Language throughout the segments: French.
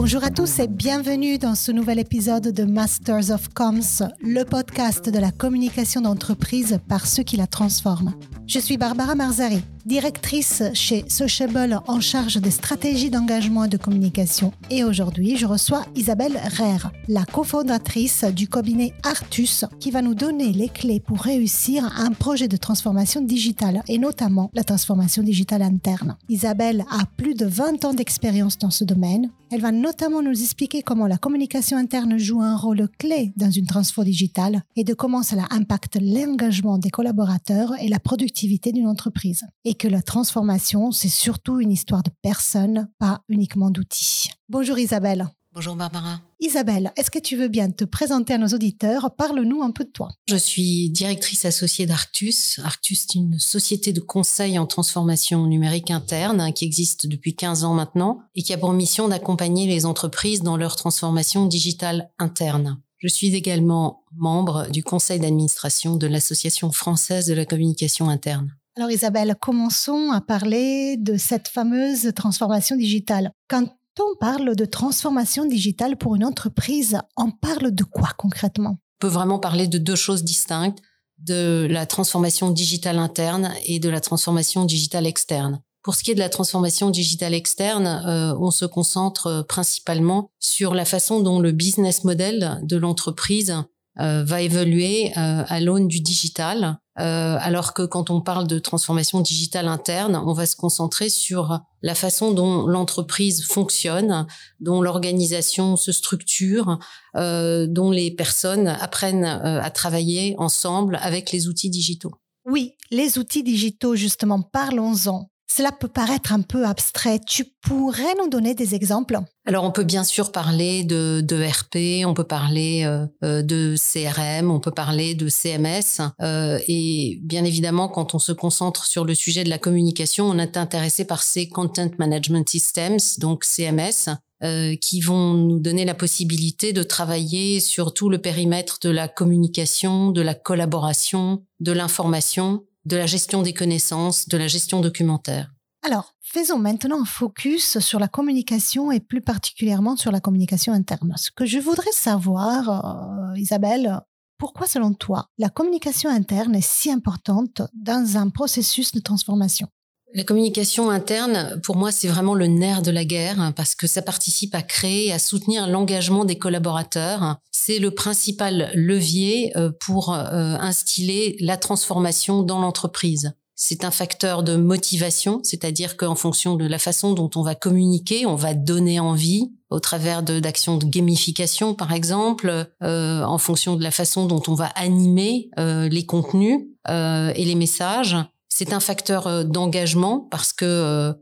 Bonjour à tous et bienvenue dans ce nouvel épisode de Masters of Comms, le podcast de la communication d'entreprise par ceux qui la transforment. Je suis Barbara Marzari, directrice chez Sociable en charge des stratégies d'engagement et de communication. Et aujourd'hui, je reçois Isabelle Rère, la cofondatrice du cabinet Artus, qui va nous donner les clés pour réussir un projet de transformation digitale et notamment la transformation digitale interne. Isabelle a plus de 20 ans d'expérience dans ce domaine. Elle va notamment nous expliquer comment la communication interne joue un rôle clé dans une transformation digitale et de comment cela impacte l'engagement des collaborateurs et la productivité d'une entreprise. Et que la transformation, c'est surtout une histoire de personnes, pas uniquement d'outils. Bonjour Isabelle. Bonjour Barbara. Isabelle, est-ce que tu veux bien te présenter à nos auditeurs? Parle-nous un peu de toi. Je suis directrice associée d'Arctus. Arctus est une société de conseil en transformation numérique interne qui existe depuis 15 ans maintenant et qui a pour mission d'accompagner les entreprises dans leur transformation digitale interne. Je suis également membre du conseil d'administration de l'Association française de la communication interne. Alors Isabelle, commençons à parler de cette fameuse transformation digitale. Quand on parle de transformation digitale pour une entreprise, on parle de quoi concrètement? On peut vraiment parler de deux choses distinctes, de la transformation digitale interne et de la transformation digitale externe. Pour ce qui est de la transformation digitale externe, euh, on se concentre euh, principalement sur la façon dont le business model de l'entreprise euh, va évoluer à l'aune du digital, alors que quand on parle de transformation digitale interne, on va se concentrer sur la façon dont l'entreprise fonctionne, dont l'organisation se structure, dont les personnes apprennent à travailler ensemble avec les outils digitaux. Oui, les outils digitaux, justement, parlons-en. Cela peut paraître un peu abstrait. Tu pourrais nous donner des exemples? Alors, on peut bien sûr parler de, de RP, on peut parler euh, euh, de CRM, on peut parler de CMS. Euh, et bien évidemment, quand on se concentre sur le sujet de la communication, on est intéressé par ces Content Management Systems, donc CMS, euh, qui vont nous donner la possibilité de travailler sur tout le périmètre de la communication, de la collaboration, de l'information de la gestion des connaissances, de la gestion documentaire. Alors, faisons maintenant un focus sur la communication et plus particulièrement sur la communication interne. Ce que je voudrais savoir, euh, Isabelle, pourquoi selon toi la communication interne est si importante dans un processus de transformation? La communication interne, pour moi, c'est vraiment le nerf de la guerre parce que ça participe à créer, à soutenir l'engagement des collaborateurs. C'est le principal levier euh, pour euh, instiller la transformation dans l'entreprise. C'est un facteur de motivation, c'est-à-dire qu'en fonction de la façon dont on va communiquer, on va donner envie au travers d'actions de, gamification, par exemple, euh, en fonction de la façon dont on va animer les contenus et les messages. C'est un facteur euh, d'engagement parce que euh,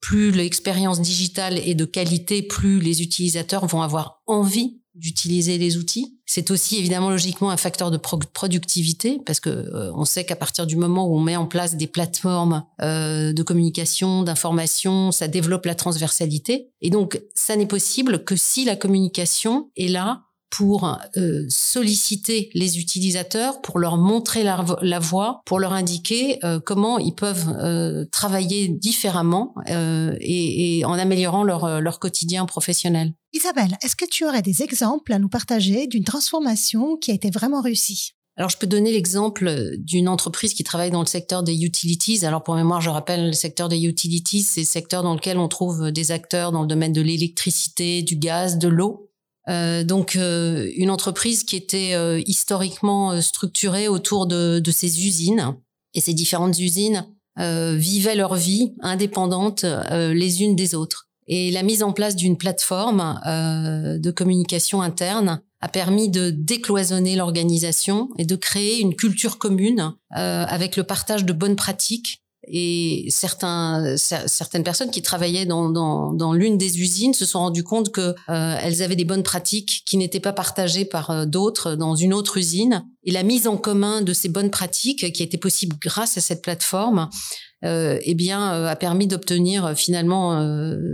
plus l'expérience digitale est de qualité, plus les utilisateurs vont avoir envie d'utiliser les outils. C'est aussi évidemment logiquement un facteur de productivité parce que euh, on sait qu'à partir du moment où on met en place des plateformes de communication, d'information, ça développe la transversalité. Et donc ça n'est possible que si la communication est là pour euh, solliciter les utilisateurs, pour leur montrer la, voie, pour leur indiquer euh, comment ils peuvent euh, travailler différemment et, et, en améliorant leur, leur quotidien professionnel. Isabelle, est-ce que tu aurais des exemples à nous partager d'une transformation qui a été vraiment réussie? Alors, je peux donner l'exemple d'une entreprise qui travaille dans le secteur des utilities. Alors, pour mémoire, je rappelle, le secteur des utilities, c'est le secteur dans lequel on trouve des acteurs dans le domaine de l'électricité, du gaz, de l'eau. Euh, donc euh, une entreprise qui était euh, historiquement structurée autour de, de, usines et ces différentes usines vivaient leur vie indépendante les unes des autres. Et la mise en place d'une plateforme de communication interne a permis de décloisonner l'organisation et de créer une culture commune avec le partage de bonnes pratiques et certains, certaines personnes qui travaillaient dans, dans, dans l'une des usines se sont rendues compte que euh, elles avaient des bonnes pratiques qui n'étaient pas partagées par euh, d'autres dans une autre usine. Et la mise en commun de ces bonnes pratiques, qui été possible grâce à cette plateforme, euh, eh bien, euh, a permis d'obtenir finalement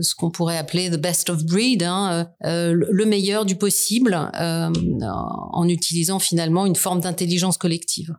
ce qu'on pourrait appeler the best of breed, hein, le meilleur du possible, en utilisant finalement une forme d'intelligence collective.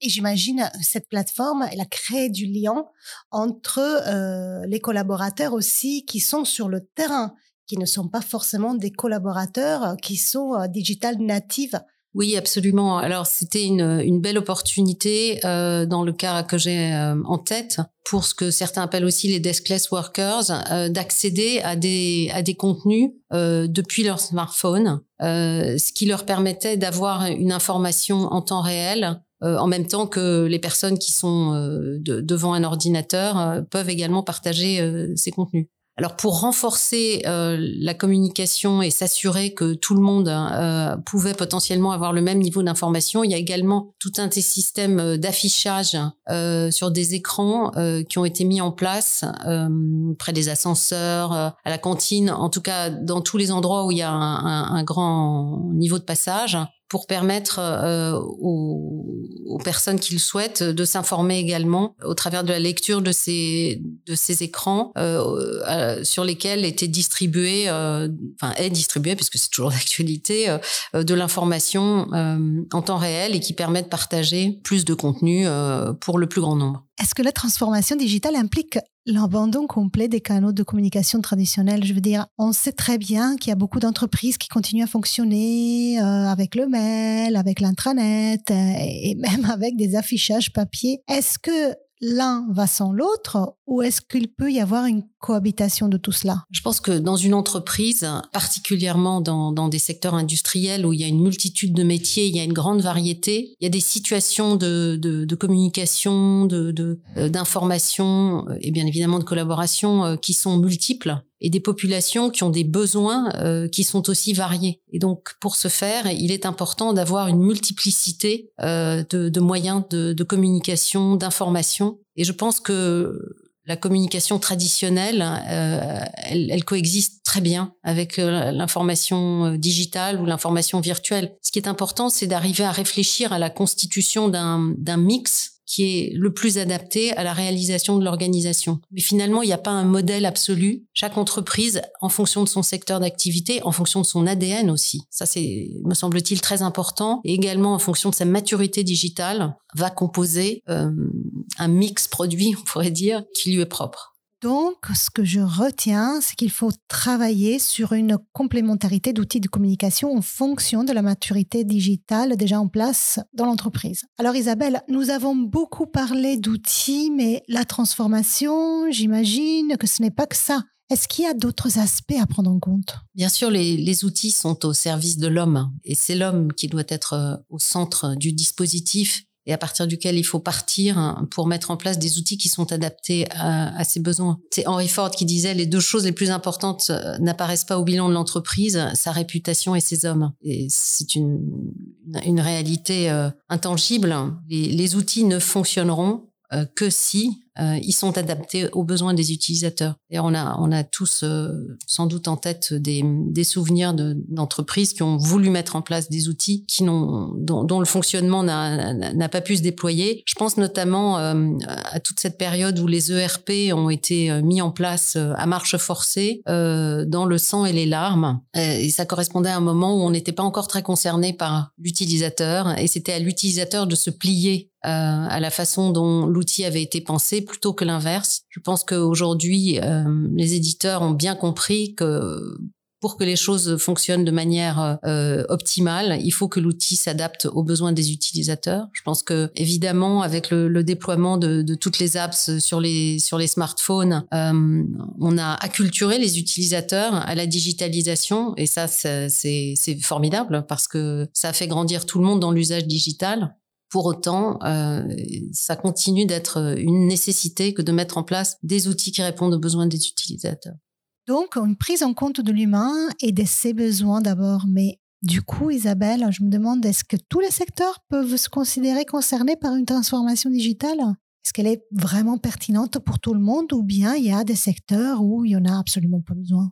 Et j'imagine cette plateforme, elle a créé du lien entre euh, les collaborateurs aussi qui sont sur le terrain, qui ne sont pas forcément des collaborateurs qui sont digital natives. Oui, absolument. Alors c'était une, belle opportunité euh, dans le cas que j'ai euh, en tête pour ce que certains appellent aussi les deskless workers euh, d'accéder à des contenus depuis leur smartphone, ce qui leur permettait d'avoir une information en temps réel en même temps que les personnes qui sont devant un ordinateur peuvent également partager ces contenus. Alors pour renforcer euh, la communication et s'assurer que tout le monde euh, pouvait potentiellement avoir le même niveau d'information, il y a également tout un des systèmes euh, d'affichage sur des écrans qui ont été mis en place près des ascenseurs, à la cantine, en tout cas dans tous les endroits où il y a un grand niveau de passage pour permettre euh, aux, aux, personnes qui le souhaitent de s'informer également au travers de la lecture de ces de ces écrans euh, euh sur lesquels était distribué, euh, enfin est distribué puisque c'est toujours d'actualité, euh, de l'information en temps réel et qui permet de partager plus de contenu pour le plus grand nombre. Est-ce que la transformation digitale implique l'abandon complet des canaux de communication traditionnels? Je veux dire, on sait très bien qu'il y a beaucoup d'entreprises qui continuent à fonctionner euh, avec le mail, avec l'intranet euh, et même avec des affichages papier. Est-ce que l'un va sans l'autre ou est-ce qu'il peut y avoir une cohabitation de tout cela Je pense que dans une entreprise, particulièrement dans, dans, des secteurs industriels où il y a une multitude de métiers, il y a une grande variété, il y a des situations de, de, de communication, d'information de, euh, et bien évidemment de collaboration euh, qui sont multiples et des populations qui ont des besoins euh, qui sont aussi variés. Et donc, pour ce faire, il est important d'avoir une multiplicité euh, de, de, moyens de, de communication, d'information. Et je pense que la communication traditionnelle, euh, elle, coexiste très bien avec euh, l'information euh, digitale ou l'information virtuelle. Ce qui est important, c'est d'arriver à réfléchir à la constitution d'un mix qui est le plus adapté à la réalisation de l'organisation. Mais finalement, il n'y a pas un modèle absolu. Chaque entreprise, en fonction de son secteur d'activité, en fonction de son ADN aussi, ça c'est, me semble-t-il, très important, et également en fonction de sa maturité digitale, va composer euh, un mix produit, on pourrait dire, qui lui est propre. Donc, ce que je retiens, c'est qu'il faut travailler sur une complémentarité d'outils de communication en fonction de la maturité digitale déjà en place dans l'entreprise. Alors Isabelle, nous avons beaucoup parlé d'outils, mais la transformation, j'imagine que ce n'est pas que ça. Est-ce qu'il y a d'autres aspects à prendre en compte? Bien sûr, les, les, outils sont au service de l'homme et c'est l'homme qui doit être euh, au centre du dispositif et à partir duquel il faut partir hein, pour mettre en place des outils qui sont adaptés à, à ses besoins. C'est Henry Ford qui disait les deux choses les plus importantes euh, n'apparaissent pas au bilan de l'entreprise, sa réputation et ses hommes. Et c'est une, une réalité euh, intangible. Les, outils ne fonctionneront euh, que si euh, ils sont adaptés aux besoins des utilisateurs. Et on a, on a tous euh, sans doute en tête des, des souvenirs d'entreprises qui ont voulu mettre en place des outils qui n'ont, dont, le fonctionnement n'a pas pu se déployer. Je pense notamment euh, à toute cette période où les ERP ont été mis en place à marche forcée dans le sang et les larmes. Et ça correspondait à un moment où on n'était pas encore très concerné par l'utilisateur et c'était à l'utilisateur de se plier à la façon dont l'outil avait été pensé plutôt que l'inverse. Je pense qu'aujourd'hui, euh, les éditeurs ont bien compris que pour que les choses fonctionnent de manière euh, optimale, il faut que l'outil s'adapte aux besoins des utilisateurs. Je pense que évidemment, avec le, le déploiement de, de, toutes les apps sur les sur les smartphones, euh, on a acculturé les utilisateurs à la digitalisation et ça c'est formidable parce que ça fait grandir tout le monde dans l'usage digital. Pour autant, euh, ça continue d'être une nécessité que de mettre en place des outils qui répondent aux besoins des utilisateurs. Donc, une prise en compte de l'humain et de ses besoins d'abord. Mais du coup, Isabelle, je me demande, est-ce que tous les secteurs peuvent se considérer concernés par une transformation digitale? Est-ce qu'elle est vraiment pertinente pour tout le monde ou bien il y a des secteurs où il n'y en a absolument pas besoin?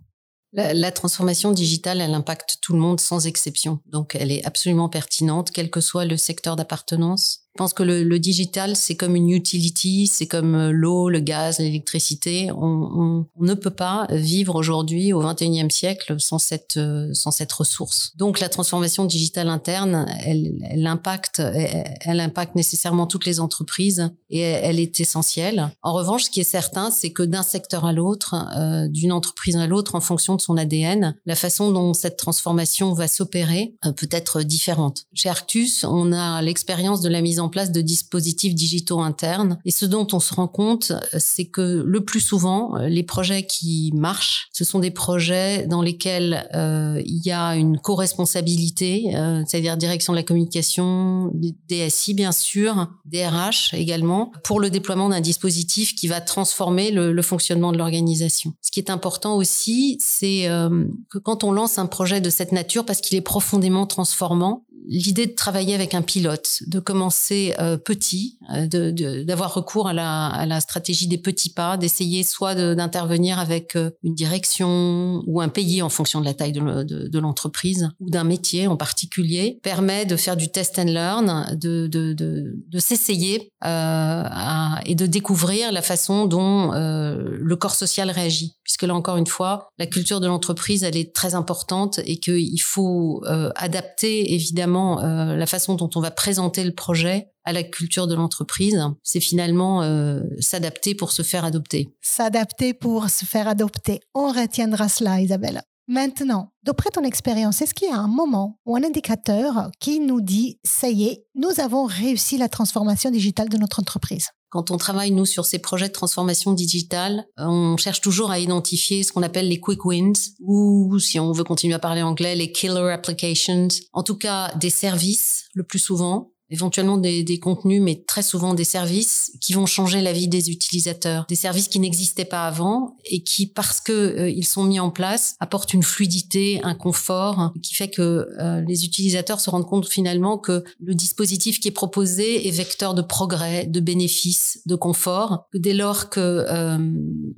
La, transformation digitale, elle impacte tout le monde sans exception. Donc, elle est absolument pertinente, quel que soit le secteur d'appartenance. Je pense que le, le digital, c'est comme une utility, c'est comme euh, l'eau, le gaz, l'électricité. On, on, on, ne peut pas vivre aujourd'hui au 21e siècle sans cette, euh, sans cette ressource. Donc la transformation digitale interne, elle, elle impacte, elle, impacte nécessairement toutes les entreprises et elle, est essentielle. En revanche, ce qui est certain, c'est que d'un secteur à l'autre, euh, d'une entreprise à l'autre, en fonction de son ADN, la façon dont cette transformation va s'opérer peut être différente. Chez Arctus, on a l'expérience de la mise en en place de dispositifs digitaux internes. Et ce dont on se rend compte, c'est que le plus souvent, les projets qui marchent, ce sont des projets dans lesquels euh, il y a une co-responsabilité, euh, c'est-à-dire direction de la communication, DSI bien sûr, DRH également, pour le déploiement d'un dispositif qui va transformer le, fonctionnement de l'organisation. Ce qui est important aussi, c'est euh, que quand on lance un projet de cette nature, parce qu'il est profondément transformant, l'idée de travailler avec un pilote, de commencer euh, petit, euh, d'avoir recours à la, stratégie des petits pas, d'essayer soit d'intervenir avec euh, une direction ou un pays en fonction de la taille de, de l'entreprise ou d'un métier en particulier, permet de faire du test and learn, de, de s'essayer et de découvrir la façon dont le corps social réagit. Puisque là encore une fois, la culture de l'entreprise, elle est très importante et qu'il faut adapter évidemment euh, la façon dont on va présenter le projet à la culture de l'entreprise, c'est finalement euh, s'adapter pour se faire adopter. S'adapter pour se faire adopter. On retiendra cela, Isabelle. Maintenant, d'après ton expérience, est-ce qu'il y a un moment ou un indicateur qui nous dit, ça y est, nous avons réussi la transformation digitale de notre entreprise? Quand on travaille, nous, sur ces projets de transformation digitale, on cherche toujours à identifier ce qu'on appelle les quick wins ou, si on veut continuer à parler anglais, les killer applications. En tout cas, des services, le plus souvent, éventuellement des, des, contenus, mais très souvent des services qui vont changer la vie des utilisateurs, des services qui n'existaient pas avant et qui, parce que euh, ils sont mis en place, apportent une fluidité, un confort, qui fait que euh, les utilisateurs se rendent compte finalement que le dispositif qui est proposé est vecteur de progrès, de bénéfices, de confort. Dès lors que euh,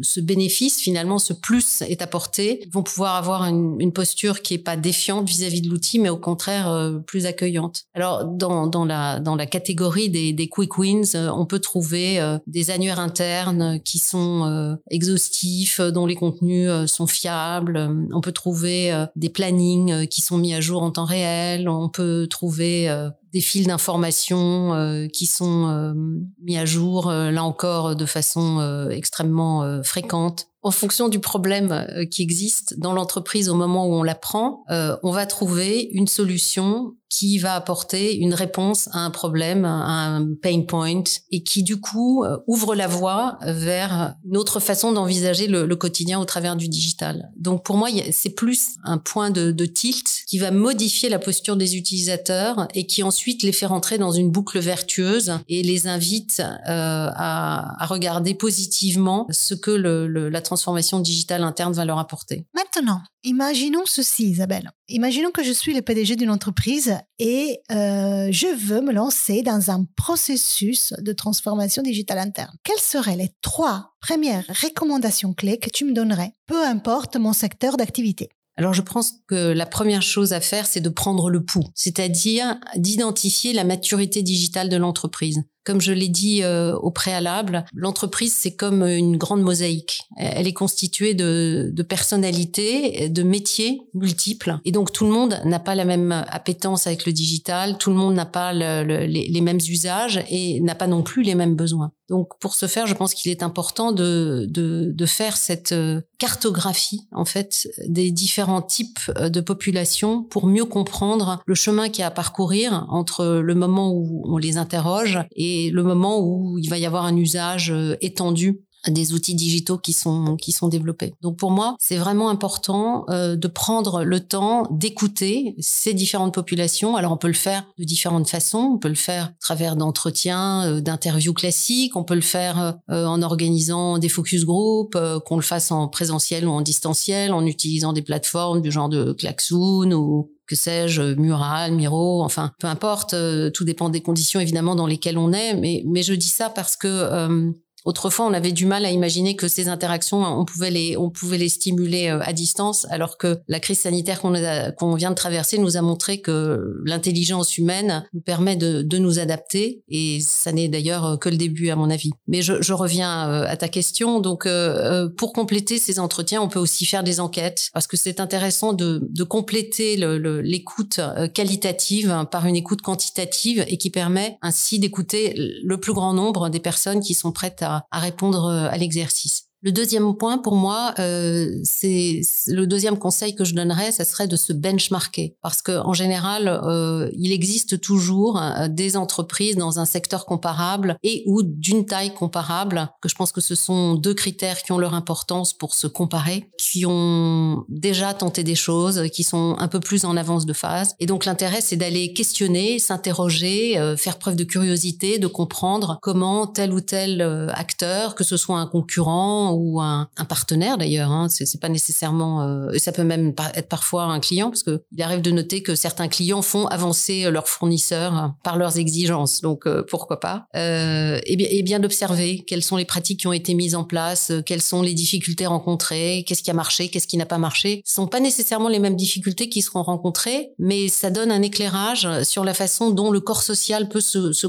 ce bénéfice, finalement, ce plus est apporté, ils vont pouvoir avoir une, une posture qui est pas défiante vis-à-vis -vis de l'outil, mais au contraire plus accueillante. Alors dans, dans la dans la catégorie des, quick wins, euh, on peut trouver euh, des annuaires internes qui sont euh, exhaustifs, dont les contenus sont fiables. On peut trouver des plannings qui sont mis à jour en temps réel. On peut trouver des fils d'information qui sont mis à jour, là encore, de façon extrêmement fréquente en fonction du problème qui existe dans l'entreprise au moment où on l'apprend, on va trouver une solution qui va apporter une réponse à un problème, à un pain point, et qui du coup euh, ouvre la voie vers une autre façon d'envisager le, le, quotidien au travers du digital. Donc pour moi, c'est plus un point de, de, tilt qui va modifier la posture des utilisateurs et qui les fait rentrer dans une boucle vertueuse et les invite euh, à, regarder positivement ce que la transformation digitale interne va leur apporter. Maintenant, imaginons ceci, Isabelle. Imaginons que je suis le PDG d'une entreprise et euh, je veux me lancer dans un processus de transformation digitale interne. Quelles seraient les trois premières recommandations clés que tu me donnerais, peu importe mon secteur d'activité? Alors je pense que la première chose à faire, c'est de prendre le pouls, c'est-à-dire d'identifier la maturité digitale de l'entreprise. Comme je l'ai dit euh, au préalable, l'entreprise, c'est comme une grande mosaïque. Elle est constituée de, personnalités, de métiers multiples. Et donc, tout le monde n'a pas la même appétence avec le digital, tout le monde n'a pas le, le, les, les, mêmes usages et n'a pas non plus les mêmes besoins. Donc, pour ce faire, je pense qu'il est important de, de, de faire cette euh, cartographie, en fait, des différents types euh, de populations pour mieux comprendre le chemin qu'il y a à parcourir entre le moment où on les interroge et le moment où il va y avoir un usage euh, étendu des outils digitaux qui sont qui sont développés. Donc pour moi, c'est vraiment important euh, de prendre le temps d'écouter ces différentes populations. Alors on peut le faire de différentes façons. On peut le faire à travers d'entretiens, euh, d'interviews classiques. On peut le faire en organisant des focus group, qu'on le fasse en présentiel ou en distanciel, en utilisant des plateformes du genre de Klaxoon ou que sais-je, Mural, Miro, enfin, peu importe, euh, tout dépend des conditions évidemment dans lesquelles on est, mais, mais je dis ça parce que euh, Autrefois, on avait du mal à imaginer que ces interactions, on pouvait les, on pouvait les stimuler euh, à distance, alors que la crise sanitaire qu'on qu'on vient de traverser nous a montré que l'intelligence humaine nous permet de, de nous adapter, et ça n'est d'ailleurs que le début à mon avis. Mais je, reviens euh, à ta question. Donc, euh, pour compléter ces entretiens, on peut aussi faire des enquêtes, parce que c'est intéressant de, de compléter l'écoute qualitative par une écoute quantitative et qui permet ainsi d'écouter le plus grand nombre des personnes qui sont prêtes à à, répondre euh, à l'exercice. Le deuxième point pour moi, euh, c'est le deuxième conseil que je donnerais, ça serait de se benchmarker, parce que en général, euh, il existe toujours euh, des entreprises dans un secteur comparable et ou d'une taille comparable. Que je pense que ce sont deux critères qui ont leur importance pour se comparer, qui ont déjà tenté des choses, qui sont un peu plus en avance de phase. Et donc l'intérêt, c'est d'aller questionner, s'interroger, euh, faire preuve de curiosité, de comprendre comment tel ou tel euh, acteur, que ce soit un concurrent ou un, partenaire d'ailleurs. Hein, c'est pas nécessairement, euh, ça peut même être parfois un client parce que il arrive de noter que certains clients font avancer leurs fournisseurs par leurs exigences. Donc euh, pourquoi pas? Euh, Et bien, d'observer quelles sont les pratiques qui ont été mises en place, euh, quelles sont les difficultés rencontrées, qu'est-ce qui a marché, qu'est-ce qui n'a pas marché. Ce sont pas nécessairement les mêmes difficultés qui seront rencontrées, mais ça donne un éclairage sur la façon dont le corps social peut se,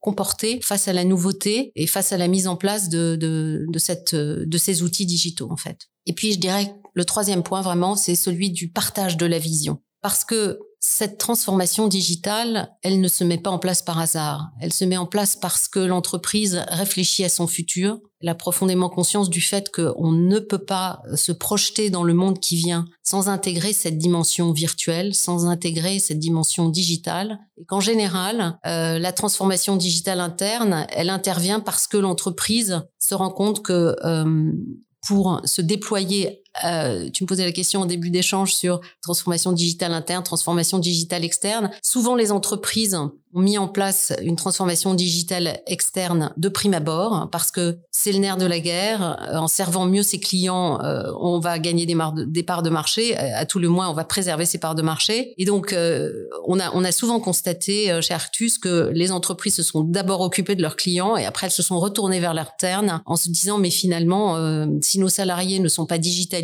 comporter face à la nouveauté et face à la mise en place de cette de ces outils digitaux en fait. Et puis je dirais le troisième point vraiment, c'est celui du partage de la vision. Parce que cette transformation digitale, elle ne se met pas en place par hasard. Elle se met en place parce que l'entreprise réfléchit à son futur. Elle a profondément conscience du fait qu'on ne peut pas se projeter dans le monde qui vient sans intégrer cette dimension virtuelle, sans intégrer cette dimension digitale. Et qu'en général, euh, la transformation digitale interne, elle intervient parce que l'entreprise se rend compte que euh, pour se déployer euh, tu me posais la question au début d'échange sur transformation digitale interne, transformation digitale externe. Souvent, les entreprises ont mis en place une transformation digitale externe de prime abord parce que c'est le nerf de la guerre. En servant mieux ses clients, euh, on va gagner des, parts de marché. À tout le moins, on va préserver ses parts de marché. Et donc, euh, on, a, souvent constaté euh, chez Arctus que les entreprises se sont d'abord occupées de leurs clients et après elles se sont retournées vers l'interne en se disant mais finalement, si nos salariés ne sont pas digitalisés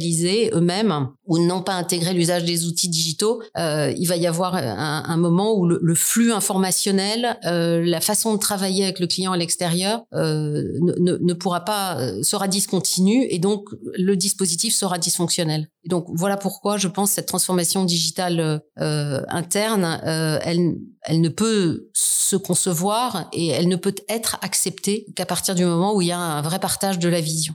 eux-mêmes ou n'ont pas intégré l'usage des outils digitaux, il va y avoir un, un moment où le, flux informationnel euh, la façon de travailler avec le client à l'extérieur euh, ne, pourra pas euh, sera discontinue et donc le dispositif sera dysfonctionnel. Donc voilà pourquoi je pense cette transformation digitale interne, elle, elle ne peut se concevoir et elle ne peut être acceptée qu'à partir du moment où il y a un vrai partage de la vision.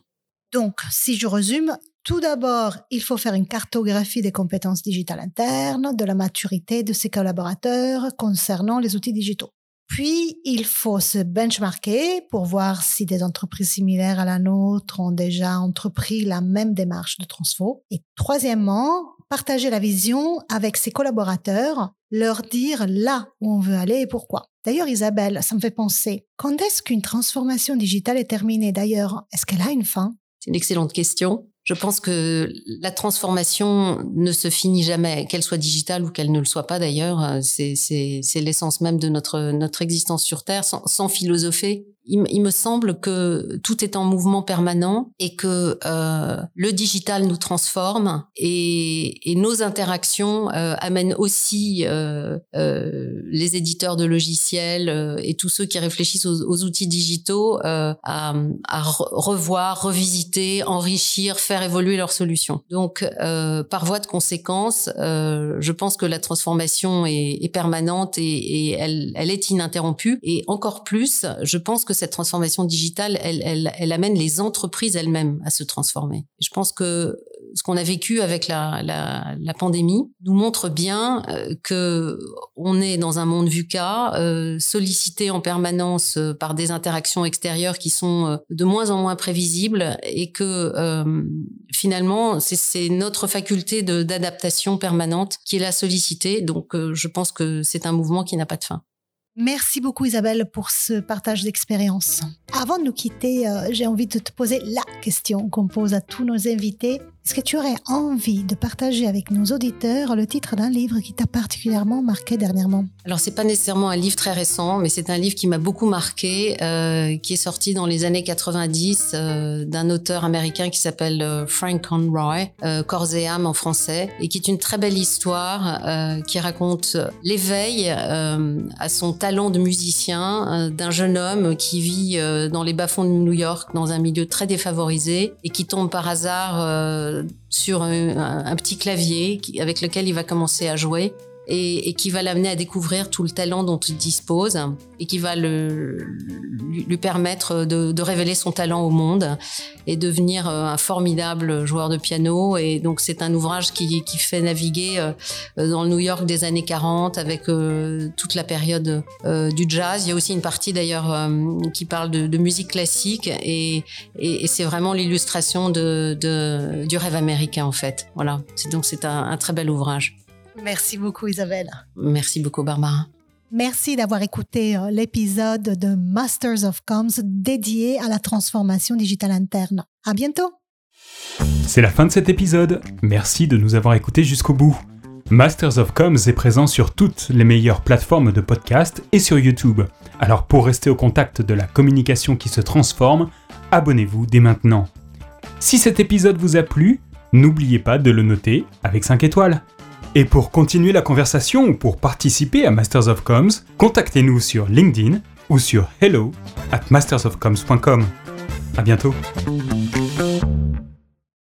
Donc, si je résume, tout d'abord, il faut faire une cartographie des compétences digitales internes, de la maturité de ses collaborateurs concernant les outils digitaux. Puis, il faut se benchmarker pour voir si des entreprises similaires à la nôtre ont déjà entrepris la même démarche de transfo. Et troisièmement, partager la vision avec ses collaborateurs, leur dire là où on veut aller et pourquoi. D'ailleurs, Isabelle, ça me fait penser, quand est-ce qu'une transformation digitale est terminée? D'ailleurs, est-ce qu'elle a une fin? C'est une excellente question. Je pense que la transformation ne se finit jamais, qu'elle soit digitale ou qu'elle ne le soit pas d'ailleurs. C'est l'essence même de notre, notre existence sur Terre. Sans, sans philosopher, il, me semble que tout est en mouvement permanent et que euh, le digital nous transforme et, et nos interactions euh, amènent aussi euh, euh les éditeurs de logiciels euh, et tous ceux qui réfléchissent aux, aux outils digitaux euh, à, à, revoir, revisiter, enrichir, faire évoluer leurs solutions. Donc, par voie de conséquence, je pense que la transformation est, est permanente et, et elle, elle est ininterrompue. Et encore plus, je pense que cette transformation digitale, elle, amène les entreprises elles-mêmes à se transformer. Je pense que ce qu'on a vécu avec la, pandémie nous montre bien euh, que on est dans un monde VUCA, euh, sollicité en permanence euh, par des interactions extérieures qui sont euh, de moins en moins prévisibles et que euh, finalement c'est notre faculté d'adaptation permanente qui est la sollicitée. Donc je pense que c'est un mouvement qui n'a pas de fin. Merci beaucoup Isabelle pour ce partage d'expérience. Avant de nous quitter, euh, j'ai envie de te poser la question qu'on pose à tous nos invités. Est-ce que tu aurais envie de partager avec nos auditeurs le titre d'un livre qui t'a particulièrement marqué dernièrement? Alors c'est pas nécessairement un livre très récent, mais c'est un livre qui m'a beaucoup marqué, euh, qui est sorti dans les années 90 euh, d'un auteur américain qui s'appelle euh, Frank Conroy, Corps et âme en français, et qui est une très belle histoire qui raconte l'éveil à son talent de musicien d'un jeune homme qui vit dans les bas-fonds de New York, dans un milieu très défavorisé, et qui tombe par hasard sur un, un, petit clavier avec lequel il va commencer à jouer et, et qui va l'amener à découvrir tout le talent dont il dispose et qui va le, lui, permettre de, de, révéler son talent au monde et devenir un formidable joueur de piano. Et donc c'est un ouvrage qui, qui, fait naviguer euh, dans le New York des années 40 avec euh, toute la période euh, du jazz. Il y a aussi une partie d'ailleurs euh, qui parle de, de, musique classique et, et, c'est vraiment l'illustration de, de, du rêve américain en fait. Voilà. Donc c'est un très bel ouvrage. Merci beaucoup Isabelle. Merci beaucoup Barbara. Merci d'avoir écouté l'épisode de Masters of Comms dédié à la transformation digitale interne. À bientôt. C'est la fin de cet épisode. Merci de nous avoir écoutés jusqu'au bout. Masters of Comms est présent sur toutes les meilleures plateformes de podcast et sur YouTube. Alors pour rester au contact de la communication qui se transforme, abonnez-vous dès maintenant. Si cet épisode vous a plu, n'oubliez pas de le noter avec 5 étoiles. Et pour continuer la conversation ou pour participer à Masters of Comms, contactez-nous sur LinkedIn ou sur hello at mastersofcoms.com. À bientôt.